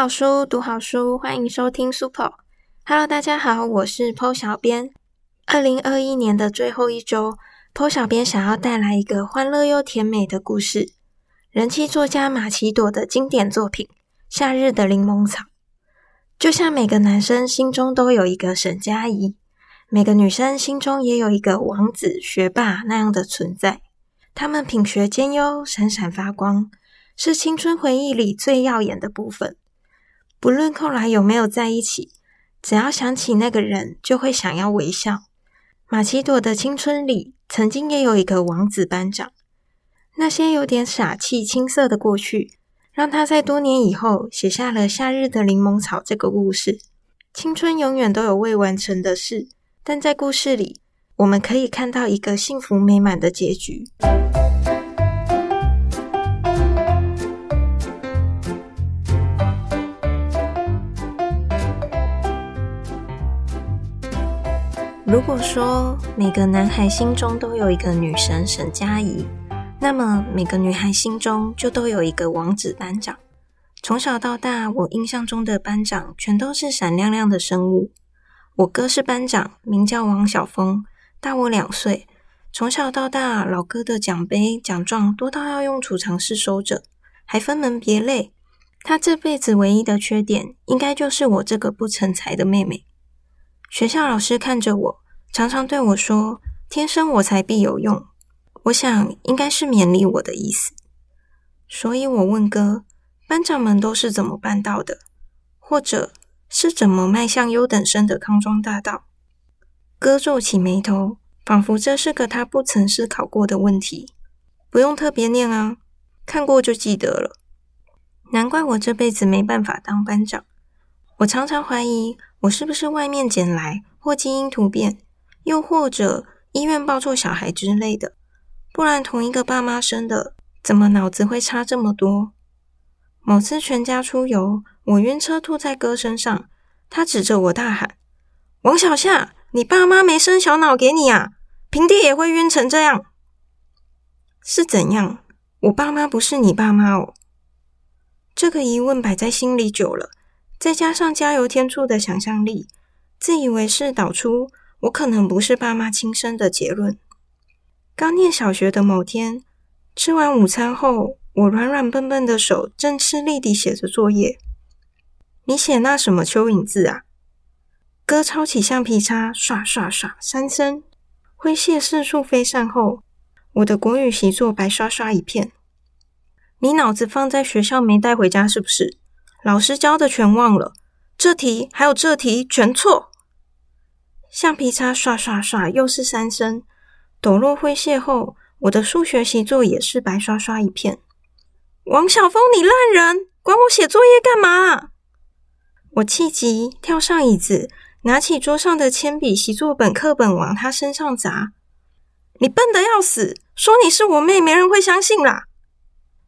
好书，读好书，欢迎收听 Super。Hello，大家好，我是 Po 小编。二零二一年的最后一周，Po 小编想要带来一个欢乐又甜美的故事——人气作家马奇朵的经典作品《夏日的柠檬草》。就像每个男生心中都有一个沈佳宜，每个女生心中也有一个王子、学霸那样的存在。他们品学兼优，闪闪发光，是青春回忆里最耀眼的部分。不论后来有没有在一起，只要想起那个人，就会想要微笑。马奇朵的青春里，曾经也有一个王子班长。那些有点傻气、青涩的过去，让他在多年以后写下了《夏日的柠檬草》这个故事。青春永远都有未完成的事，但在故事里，我们可以看到一个幸福美满的结局。如果说每个男孩心中都有一个女神沈佳宜，那么每个女孩心中就都有一个王子班长。从小到大，我印象中的班长全都是闪亮亮的生物。我哥是班长，名叫王晓峰，大我两岁。从小到大，老哥的奖杯奖状多到要用储藏室收着，还分门别类。他这辈子唯一的缺点，应该就是我这个不成才的妹妹。学校老师看着我，常常对我说：“天生我材必有用。”我想应该是勉励我的意思。所以我问哥：“班长们都是怎么办到的？或者是怎么迈向优等生的康庄大道？”哥皱起眉头，仿佛这是个他不曾思考过的问题。不用特别念啊，看过就记得了。难怪我这辈子没办法当班长。我常常怀疑。我是不是外面捡来，或基因突变，又或者医院抱错小孩之类的？不然同一个爸妈生的，怎么脑子会差这么多？某次全家出游，我晕车吐在哥身上，他指着我大喊：“王小夏，你爸妈没生小脑给你啊？平地也会晕成这样？是怎样？我爸妈不是你爸妈哦？”这个疑问摆在心里久了。再加上加油添醋的想象力，自以为是导出我可能不是爸妈亲生的结论。刚念小学的某天，吃完午餐后，我软软笨笨的手正吃力地写着作业。你写那什么蚯蚓字啊？哥抄起橡皮擦，刷刷刷三声，挥蟹四处飞散后，我的国语习作白刷刷一片。你脑子放在学校没带回家是不是？老师教的全忘了，这题还有这题全错。橡皮擦刷刷刷，又是三声。抖落灰屑后，我的数学习作也是白刷刷一片。王小峰，你烂人，管我写作业干嘛？我气急，跳上椅子，拿起桌上的铅笔、习作本、课本往他身上砸。你笨的要死，说你是我妹，没人会相信啦。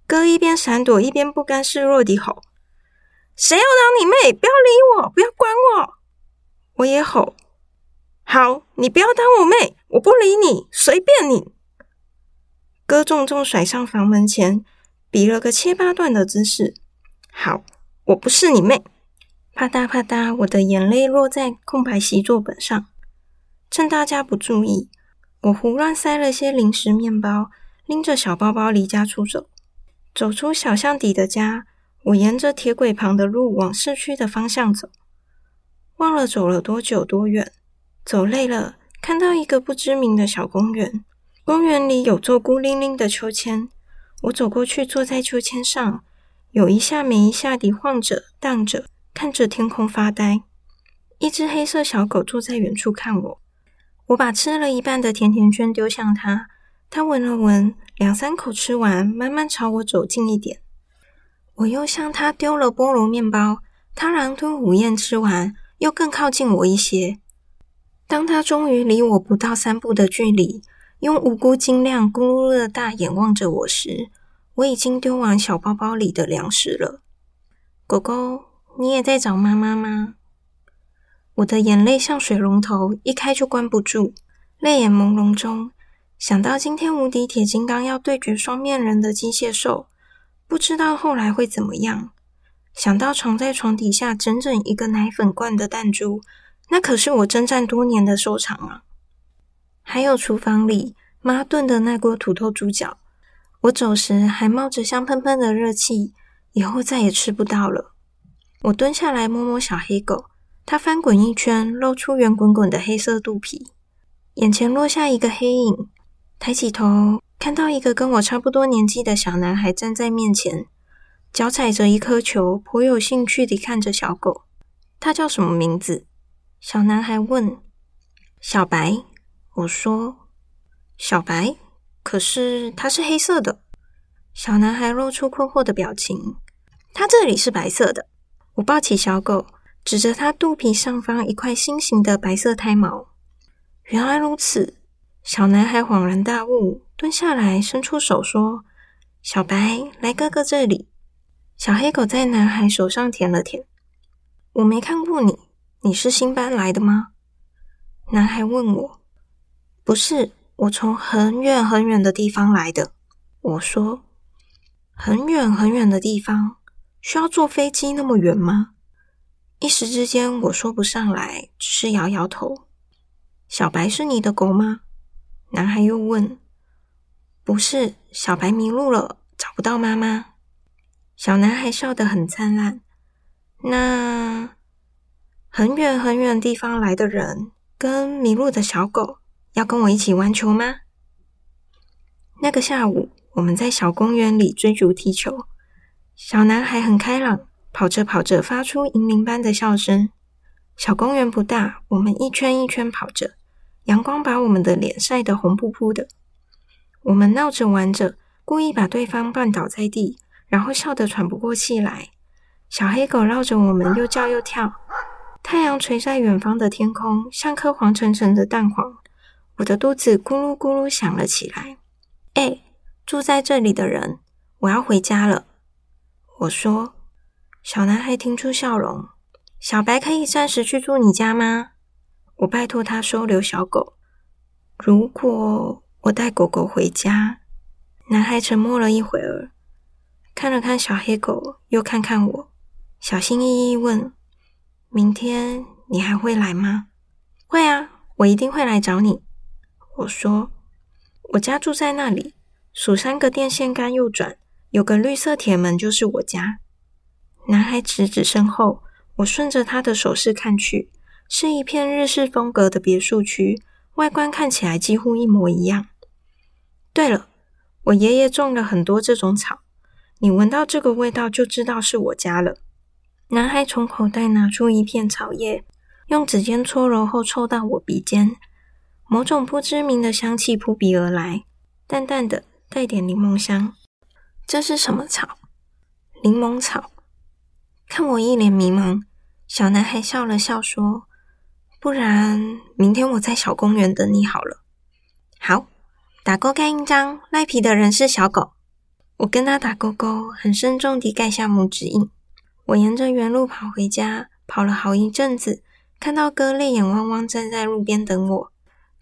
哥一边闪躲，一边不甘示弱地吼。谁要当你妹？不要理我，不要管我！我也吼：“好，你不要当我妹，我不理你，随便你。”哥重重甩上房门前，比了个切八段的姿势。好，我不是你妹。啪嗒啪嗒，我的眼泪落在空白习作本上。趁大家不注意，我胡乱塞了些零食、面包，拎着小包包离家出走，走出小巷底的家。我沿着铁轨旁的路往市区的方向走，忘了走了多久多远。走累了，看到一个不知名的小公园，公园里有座孤零零的秋千。我走过去，坐在秋千上，有一下没一下地晃着荡着，看着天空发呆。一只黑色小狗坐在远处看我。我把吃了一半的甜甜圈丢向它，它闻了闻，两三口吃完，慢慢朝我走近一点。我又向他丢了菠萝面包，他狼吞虎咽吃完，又更靠近我一些。当他终于离我不到三步的距离，用无辜晶亮、咕噜噜的大眼望着我时，我已经丢完小包包里的粮食了。狗狗，你也在找妈妈吗？我的眼泪像水龙头，一开就关不住。泪眼朦胧中，想到今天无敌铁金刚要对决双面人的机械兽。不知道后来会怎么样，想到藏在床底下整整一个奶粉罐的弹珠，那可是我征战多年的收藏啊！还有厨房里妈炖的那锅土豆猪脚，我走时还冒着香喷喷的热气，以后再也吃不到了。我蹲下来摸摸小黑狗，它翻滚一圈，露出圆滚滚的黑色肚皮，眼前落下一个黑影，抬起头。看到一个跟我差不多年纪的小男孩站在面前，脚踩着一颗球，颇有兴趣地看着小狗。他叫什么名字？小男孩问。小白，我说。小白，可是它是黑色的。小男孩露出困惑的表情。它这里是白色的。我抱起小狗，指着它肚皮上方一块心形的白色胎毛。原来如此。小男孩恍然大悟。蹲下来，伸出手说：“小白，来哥哥这里。”小黑狗在男孩手上舔了舔。“我没看过你，你是新搬来的吗？”男孩问我。“不是，我从很远很远的地方来的。”我说。“很远很远的地方，需要坐飞机那么远吗？”一时之间我说不上来，只是摇摇头。“小白是你的狗吗？”男孩又问。不是，小白迷路了，找不到妈妈。小男孩笑得很灿烂。那很远很远地方来的人跟迷路的小狗要跟我一起玩球吗？那个下午，我们在小公园里追逐踢球。小男孩很开朗，跑着跑着发出银铃般的笑声。小公园不大，我们一圈一圈跑着，阳光把我们的脸晒得红扑扑的。我们闹着玩着，故意把对方绊倒在地，然后笑得喘不过气来。小黑狗绕着我们又叫又跳。太阳垂在远方的天空，像颗黄澄澄的蛋黄。我的肚子咕噜咕噜响了起来。哎，住在这里的人，我要回家了。我说。小男孩听出笑容。小白可以暂时去住你家吗？我拜托他收留小狗。如果。我带狗狗回家。男孩沉默了一会儿，看了看小黑狗，又看看我，小心翼翼问：“明天你还会来吗？”“会啊，我一定会来找你。”我说：“我家住在那里，数三个电线杆右转，有个绿色铁门，就是我家。”男孩指指身后，我顺着他的手势看去，是一片日式风格的别墅区，外观看起来几乎一模一样。对了，我爷爷种了很多这种草，你闻到这个味道就知道是我家了。男孩从口袋拿出一片草叶，用指尖搓揉后凑到我鼻尖，某种不知名的香气扑鼻而来，淡淡的，带点柠檬香。这是什么草？柠檬草。看我一脸迷茫，小男孩笑了笑说：“不然明天我在小公园等你好了。”好。打勾盖印章，赖皮的人是小狗。我跟他打勾勾，很慎重地盖下拇指印。我沿着原路跑回家，跑了好一阵子，看到哥泪眼汪汪站在路边等我。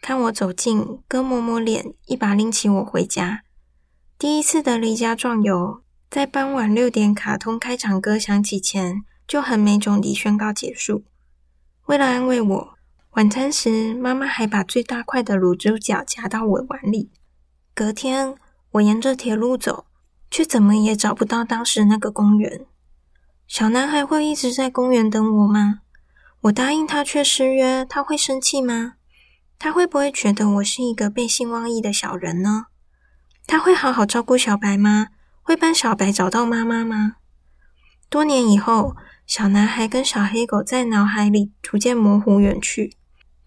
看我走近，哥抹抹脸，一把拎起我回家。第一次的离家壮游，在傍晚六点卡通开场歌响起前，就很没种地宣告结束。为了安慰我。晚餐时，妈妈还把最大块的卤猪脚夹到我碗里。隔天，我沿着铁路走，却怎么也找不到当时那个公园。小男孩会一直在公园等我吗？我答应他却失约，他会生气吗？他会不会觉得我是一个背信忘义的小人呢？他会好好照顾小白吗？会帮小白找到妈妈吗？多年以后，小男孩跟小黑狗在脑海里逐渐模糊远去。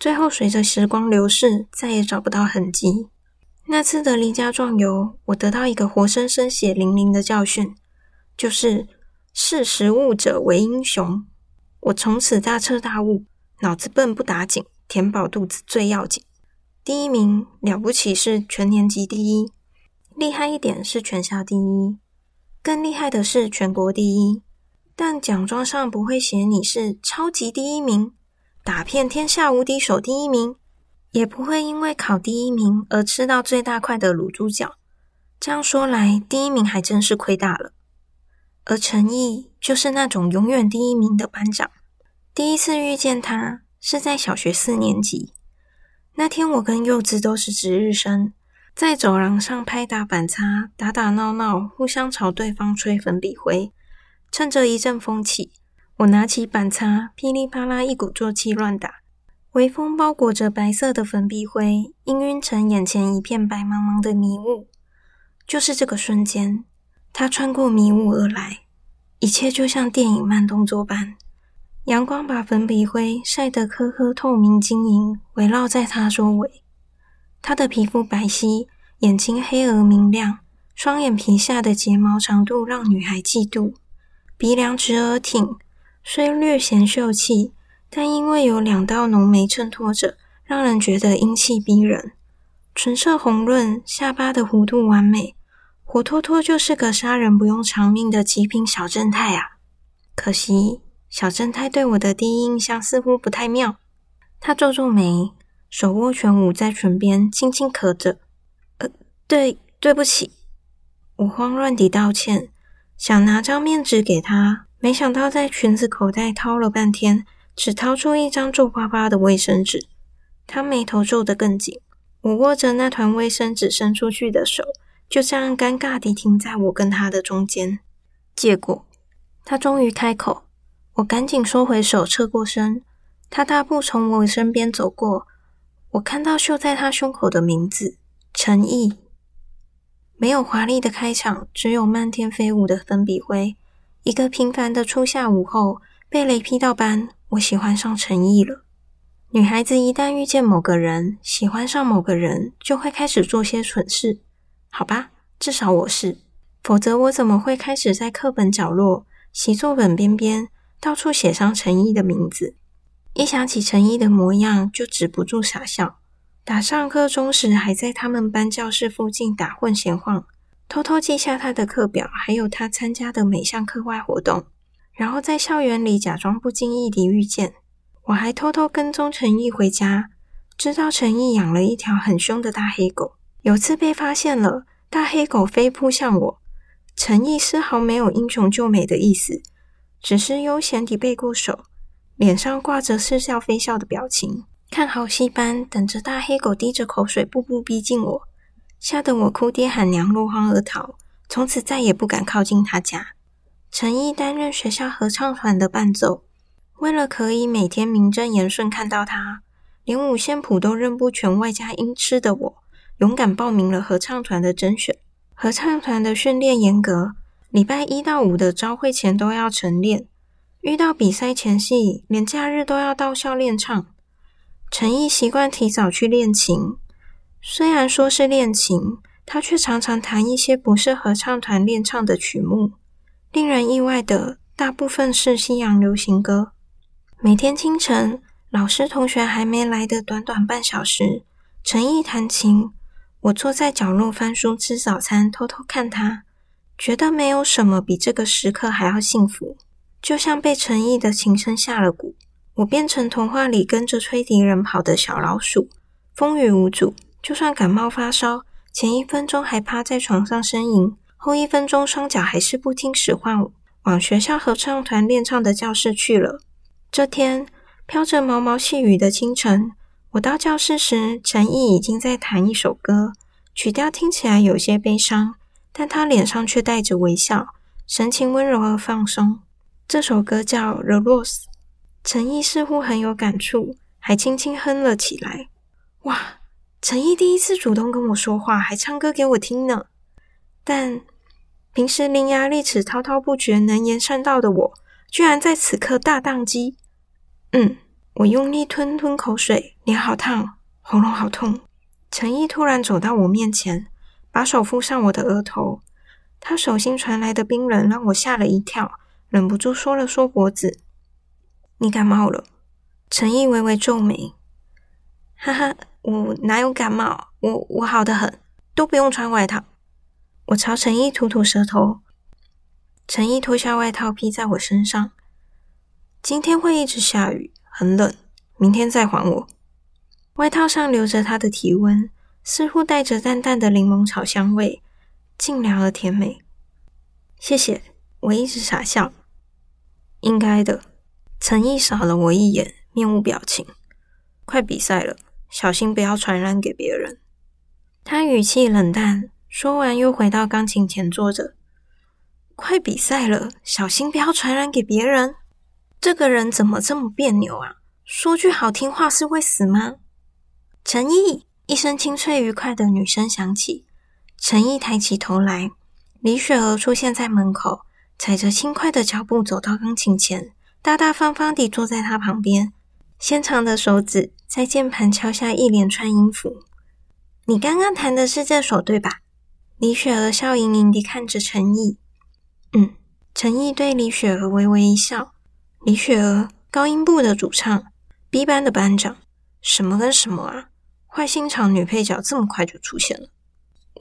最后，随着时光流逝，再也找不到痕迹。那次的离家壮游，我得到一个活生生、血淋淋的教训，就是识时务者为英雄。我从此大彻大悟：脑子笨不打紧，填饱肚子最要紧。第一名了不起是全年级第一，厉害一点是全校第一，更厉害的是全国第一。但奖状上不会写你是超级第一名。打遍天下无敌手第一名，也不会因为考第一名而吃到最大块的卤猪脚。这样说来，第一名还真是亏大了。而陈毅就是那种永远第一名的班长。第一次遇见他是在小学四年级，那天我跟柚子都是值日生，在走廊上拍打板擦，打打闹闹，互相朝对方吹粉笔灰。趁着一阵风起，我拿起板擦，噼里啪啦一鼓作气乱打，微风包裹着白色的粉笔灰，氤氲成眼前一片白茫茫的迷雾。就是这个瞬间，他穿过迷雾而来，一切就像电影慢动作般。阳光把粉笔灰晒得颗颗透明晶莹，围绕在他周围。他的皮肤白皙，眼睛黑而明亮，双眼皮下的睫毛长度让女孩嫉妒。鼻梁直而挺，虽略显秀气，但因为有两道浓眉衬托着，让人觉得英气逼人。唇色红润，下巴的弧度完美，活脱脱就是个杀人不用偿命的极品小正太啊！可惜。小正太对我的第一印象似乎不太妙。他皱皱眉，手握拳捂在唇边，轻轻咳着：“呃，对，对不起。”我慌乱地道歉，想拿张面纸给他，没想到在裙子口袋掏了半天，只掏出一张皱巴巴的卫生纸。他眉头皱得更紧。我握着那团卫生纸伸出去的手，就这样尴尬地停在我跟他的中间。结果，他终于开口。我赶紧收回手，侧过身。他大步从我身边走过。我看到绣在他胸口的名字——陈毅。没有华丽的开场，只有漫天飞舞的粉笔灰。一个平凡的初夏午后，被雷劈到班，我喜欢上陈毅了。女孩子一旦遇见某个人，喜欢上某个人，就会开始做些蠢事。好吧，至少我是，否则我怎么会开始在课本角落、习作本边边？到处写上陈毅的名字，一想起陈毅的模样，就止不住傻笑。打上课钟时，还在他们班教室附近打混闲晃，偷偷记下他的课表，还有他参加的每项课外活动，然后在校园里假装不经意地遇见。我还偷偷跟踪陈毅回家，知道陈毅养了一条很凶的大黑狗。有次被发现了，大黑狗飞扑向我，陈毅丝毫没有英雄救美的意思。只是悠闲地背过手，脸上挂着似笑非笑的表情，看好戏般等着大黑狗滴着口水步步逼近我，吓得我哭爹喊娘落荒而逃，从此再也不敢靠近他家。陈毅担任学校合唱团的伴奏，为了可以每天名正言顺看到他，连五线谱都认不全，外加音痴的我，勇敢报名了合唱团的甄选。合唱团的训练严格。礼拜一到五的朝会前都要晨练，遇到比赛前夕，连假日都要到校练唱。陈毅习惯提早去练琴，虽然说是练琴，他却常常弹一些不是合唱团练唱的曲目。令人意外的，大部分是西洋流行歌。每天清晨，老师同学还没来的短短半小时，陈毅弹琴，我坐在角落翻书吃早餐，偷偷看他。觉得没有什么比这个时刻还要幸福，就像被陈毅的琴声下了蛊，我变成童话里跟着吹笛人跑的小老鼠，风雨无阻。就算感冒发烧，前一分钟还趴在床上呻吟，后一分钟双脚还是不听使唤，往学校合唱团练唱的教室去了。这天飘着毛毛细雨的清晨，我到教室时，陈毅已经在弹一首歌，曲调听起来有些悲伤。但他脸上却带着微笑，神情温柔而放松。这首歌叫《The Rose》，陈毅似乎很有感触，还轻轻哼了起来。哇，陈毅第一次主动跟我说话，还唱歌给我听呢。但平时伶牙俐齿、滔滔不绝、能言善道的我，居然在此刻大宕机。嗯，我用力吞吞口水，脸好烫，喉咙好痛。陈毅突然走到我面前。把手敷上我的额头，他手心传来的冰冷让我吓了一跳，忍不住缩了缩脖子。你感冒了？陈毅微微皱眉。哈哈，我哪有感冒？我我好的很，都不用穿外套。我朝陈毅吐吐舌头。陈毅脱下外套披在我身上。今天会一直下雨，很冷，明天再还我。外套上留着他的体温。似乎带着淡淡的柠檬草香味，清凉而甜美。谢谢，我一直傻笑。应该的。陈毅扫了我一眼，面无表情。快比赛了，小心不要传染给别人。他语气冷淡，说完又回到钢琴前坐着。快比赛了，小心不要传染给别人。这个人怎么这么别扭啊？说句好听话是会死吗？陈毅，一声清脆愉快的女声响起。陈毅抬起头来，李雪儿出现在门口，踩着轻快的脚步走到钢琴前。大大方方地坐在他旁边，纤长的手指在键盘敲下一连串音符。你刚刚弹的是这首对吧？李雪儿笑盈盈地看着陈毅。嗯，陈毅对李雪儿微微一笑。李雪儿，高音部的主唱，B 班的班长，什么跟什么啊？坏心肠女配角这么快就出现了。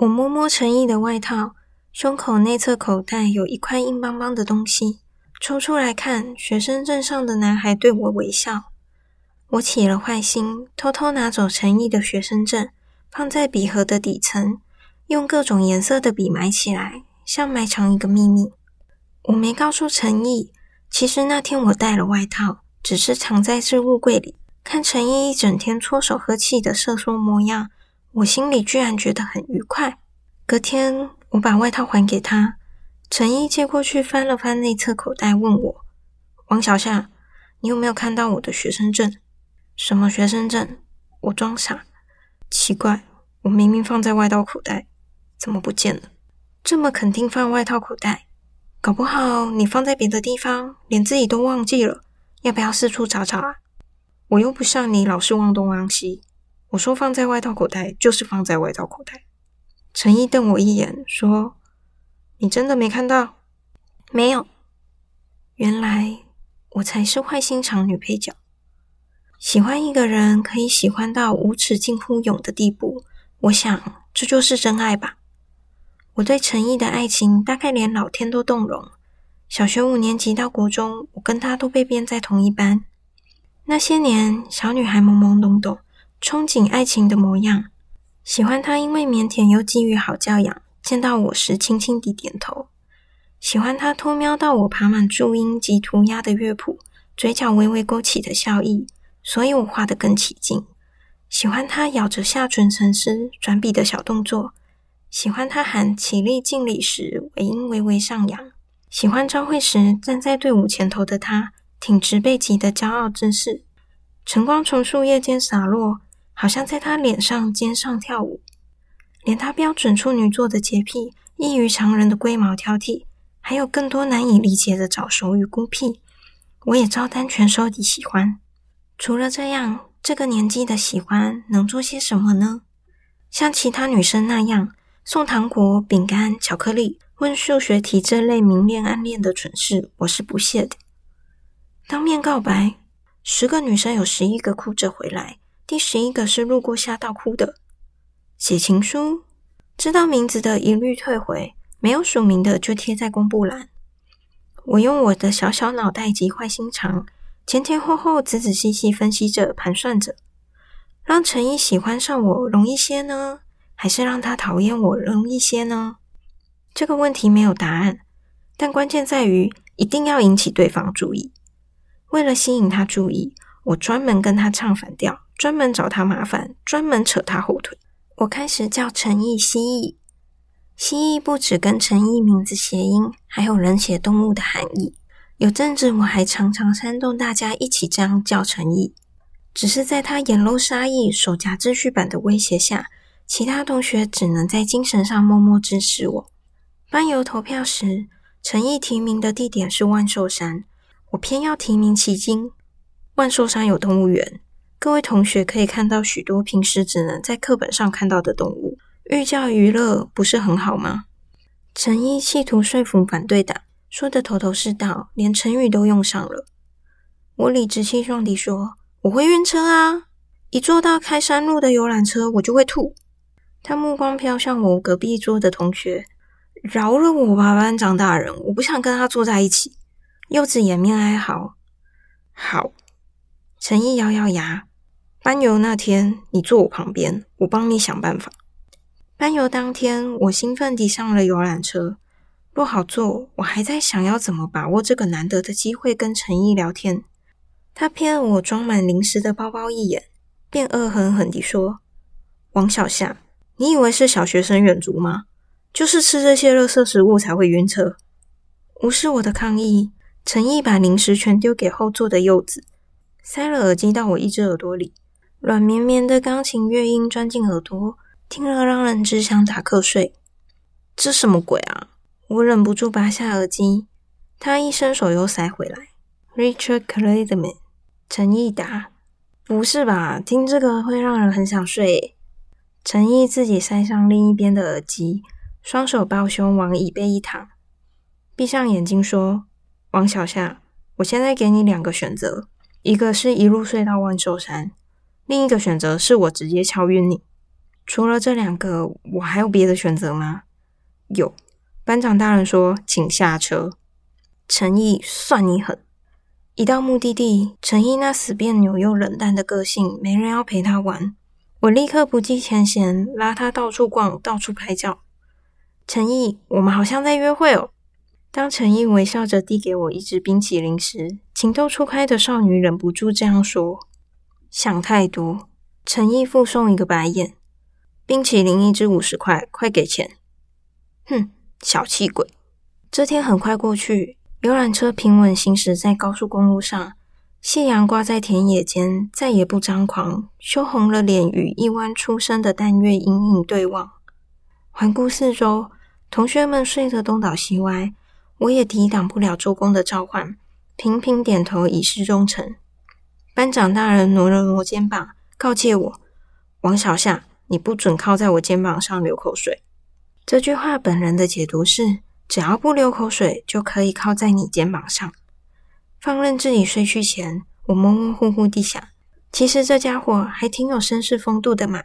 我摸摸陈毅的外套，胸口内侧口袋有一块硬邦邦的东西。抽出来看，学生证上的男孩对我微笑。我起了坏心，偷偷拿走陈毅的学生证，放在笔盒的底层，用各种颜色的笔埋起来，像埋藏一个秘密。我没告诉陈毅，其实那天我带了外套，只是藏在置物柜里。看陈毅一整天搓手喝气的瑟缩模样，我心里居然觉得很愉快。隔天，我把外套还给他。陈毅接过去，翻了翻内侧口袋，问我：“王小夏，你有没有看到我的学生证？什么学生证？”我装傻，奇怪，我明明放在外套口袋，怎么不见了？这么肯定放外套口袋，搞不好你放在别的地方，连自己都忘记了。要不要四处找找啊？我又不像你老是忘东忘西。我说放在外套口袋，就是放在外套口袋。陈毅瞪我一眼，说。你真的没看到？没有。原来我才是坏心肠女配角。喜欢一个人可以喜欢到无耻近乎勇的地步，我想这就是真爱吧。我对陈毅的爱情大概连老天都动容。小学五年级到国中，我跟他都被编在同一班。那些年，小女孩懵懵懂懂，憧憬爱情的模样。喜欢他，因为腼腆又给予好教养。见到我时，轻轻地点头。喜欢他偷瞄到我爬满注音及涂鸦的乐谱，嘴角微微勾起的笑意，所以我画得更起劲。喜欢他咬着下唇沉思转笔的小动作。喜欢他喊起立敬礼时，尾音微微上扬。喜欢朝会时站在队伍前头的他，挺直背脊的骄傲姿势。晨光从树叶间洒落，好像在他脸上、肩上跳舞。连他标准处女座的洁癖、异于常人的龟毛挑剔，还有更多难以理解的早熟与孤僻，我也照单全收地喜欢。除了这样，这个年纪的喜欢能做些什么呢？像其他女生那样送糖果、饼干、巧克力、问数学题这类明恋暗恋的蠢事，我是不屑的。当面告白，十个女生有十一个哭着回来，第十一个是路过吓到哭的。写情书，知道名字的一律退回，没有署名的就贴在公布栏。我用我的小小脑袋及坏心肠，前前后后仔仔细细分析着、盘算着，让陈毅喜欢上我容易些呢，还是让他讨厌我容易些呢？这个问题没有答案，但关键在于一定要引起对方注意。为了吸引他注意，我专门跟他唱反调，专门找他麻烦，专门扯他后腿。我开始叫陈毅蜥蜴，蜥蜴不止跟陈毅名字谐音，还有人血动物的含义。有阵子我还常常煽动大家一起这样叫陈毅，只是在他眼露杀意、手夹秩序板的威胁下，其他同学只能在精神上默默支持我。班游投票时，陈毅提名的地点是万寿山，我偏要提名奇经。万寿山有动物园。各位同学可以看到许多平时只能在课本上看到的动物，寓教于乐，不是很好吗？陈毅企图说服反对党，说的头头是道，连成语都用上了。我理直气壮地说：“我会晕车啊！一坐到开山路的游览车，我就会吐。”他目光飘向我隔壁桌的同学，饶了我吧，班长大人，我不想跟他坐在一起。柚子掩面哀嚎：“好。”陈毅咬咬牙。班游那天，你坐我旁边，我帮你想办法。班游当天，我兴奋地上了游览车。若好做，我还在想要怎么把握这个难得的机会跟陈毅聊天。他瞥了我装满零食的包包一眼，便恶狠狠地说：“王小夏，你以为是小学生远足吗？就是吃这些垃圾食物才会晕车。”无视我的抗议，陈毅把零食全丢给后座的柚子，塞了耳机到我一只耳朵里，软绵绵的钢琴乐音钻进耳朵，听了让人只想打瞌睡。这什么鬼啊！我忍不住拔下耳机，他一伸手又塞回来。Richard Clayderman，陈毅答：“不是吧？听这个会让人很想睡。”陈毅自己塞上另一边的耳机，双手抱胸往椅背一躺。闭上眼睛说：“王小夏，我现在给你两个选择，一个是一路睡到万寿山，另一个选择是我直接敲晕你。除了这两个，我还有别的选择吗？”有。班长大人说：“请下车。”陈毅，算你狠！一到目的地，陈毅那死别扭又冷淡的个性，没人要陪他玩。我立刻不计前嫌，拉他到处逛，到处拍照。陈毅，我们好像在约会哦。当陈毅微笑着递给我一支冰淇淋时，情窦初开的少女忍不住这样说：“想太多。”陈毅附送一个白眼：“冰淇淋一支五十块，快给钱！”哼，小气鬼。这天很快过去，游览车平稳行驶在高速公路上，夕阳挂在田野间，再也不张狂，羞红了脸，与一弯出生的淡月隐隐对望。环顾四周，同学们睡得东倒西歪。我也抵挡不了周公的召唤，频频点头以示忠诚。班长大人挪了挪肩膀，告诫我：“王小夏，你不准靠在我肩膀上流口水。”这句话本人的解读是：只要不流口水，就可以靠在你肩膀上。放任自己睡去前，我模模糊糊地想：其实这家伙还挺有绅士风度的嘛。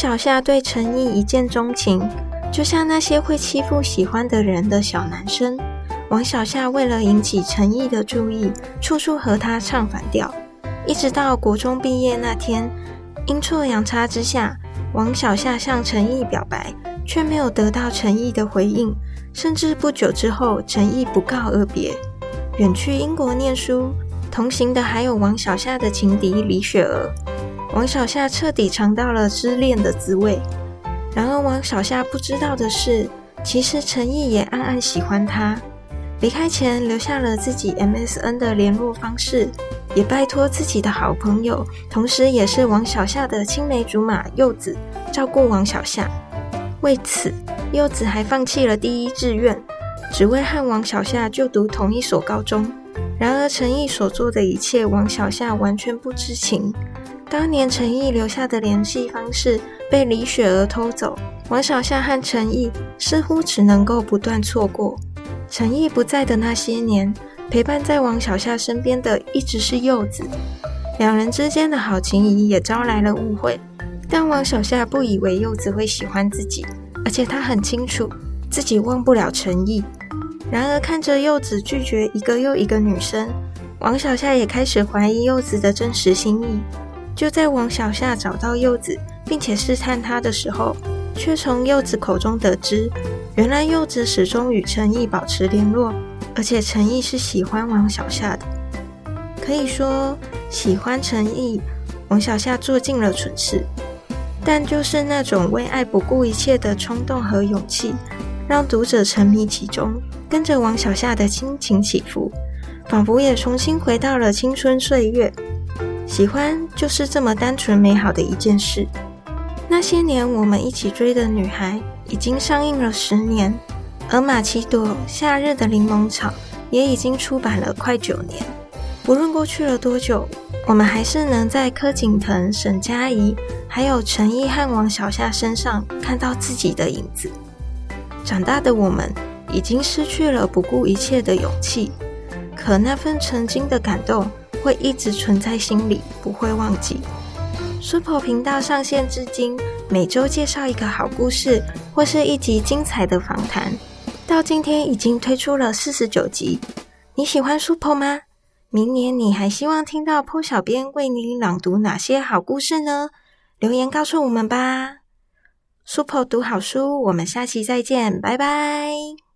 小夏对陈毅一见钟情，就像那些会欺负喜欢的人的小男生。王小夏为了引起陈毅的注意，处处和他唱反调。一直到国中毕业那天，阴错阳差之下，王小夏向陈毅表白，却没有得到陈毅的回应。甚至不久之后，陈毅不告而别，远去英国念书。同行的还有王小夏的情敌李雪儿。王小夏彻底尝到了失恋的滋味。然而，王小夏不知道的是，其实陈毅也暗暗喜欢她。离开前，留下了自己 MSN 的联络方式，也拜托自己的好朋友，同时也是王小夏的青梅竹马柚子照顾王小夏。为此，柚子还放弃了第一志愿，只为和王小夏就读同一所高中。然而，陈毅所做的一切，王小夏完全不知情。当年陈毅留下的联系方式被李雪儿偷走，王小夏和陈毅似乎只能够不断错过。陈毅不在的那些年，陪伴在王小夏身边的一直是柚子，两人之间的好情谊也招来了误会。但王小夏不以为柚子会喜欢自己，而且他很清楚自己忘不了陈毅。然而看着柚子拒绝一个又一个女生，王小夏也开始怀疑柚子的真实心意。就在王小夏找到柚子，并且试探他的时候，却从柚子口中得知，原来柚子始终与陈毅保持联络，而且陈毅是喜欢王小夏的。可以说，喜欢陈毅，王小夏做尽了蠢事。但就是那种为爱不顾一切的冲动和勇气，让读者沉迷其中，跟着王小夏的心情起伏，仿佛也重新回到了青春岁月。喜欢就是这么单纯美好的一件事。那些年我们一起追的女孩已经上映了十年，而马奇朵《夏日的柠檬草》也已经出版了快九年。不论过去了多久，我们还是能在柯景腾、沈佳宜，还有陈意和王小夏身上看到自己的影子。长大的我们已经失去了不顾一切的勇气，可那份曾经的感动。会一直存在心里，不会忘记。Super 频道上线至今，每周介绍一个好故事，或是一集精彩的访谈，到今天已经推出了四十九集。你喜欢 Super 吗？明年你还希望听到坡小编为你朗读哪些好故事呢？留言告诉我们吧。Super 读好书，我们下期再见，拜拜。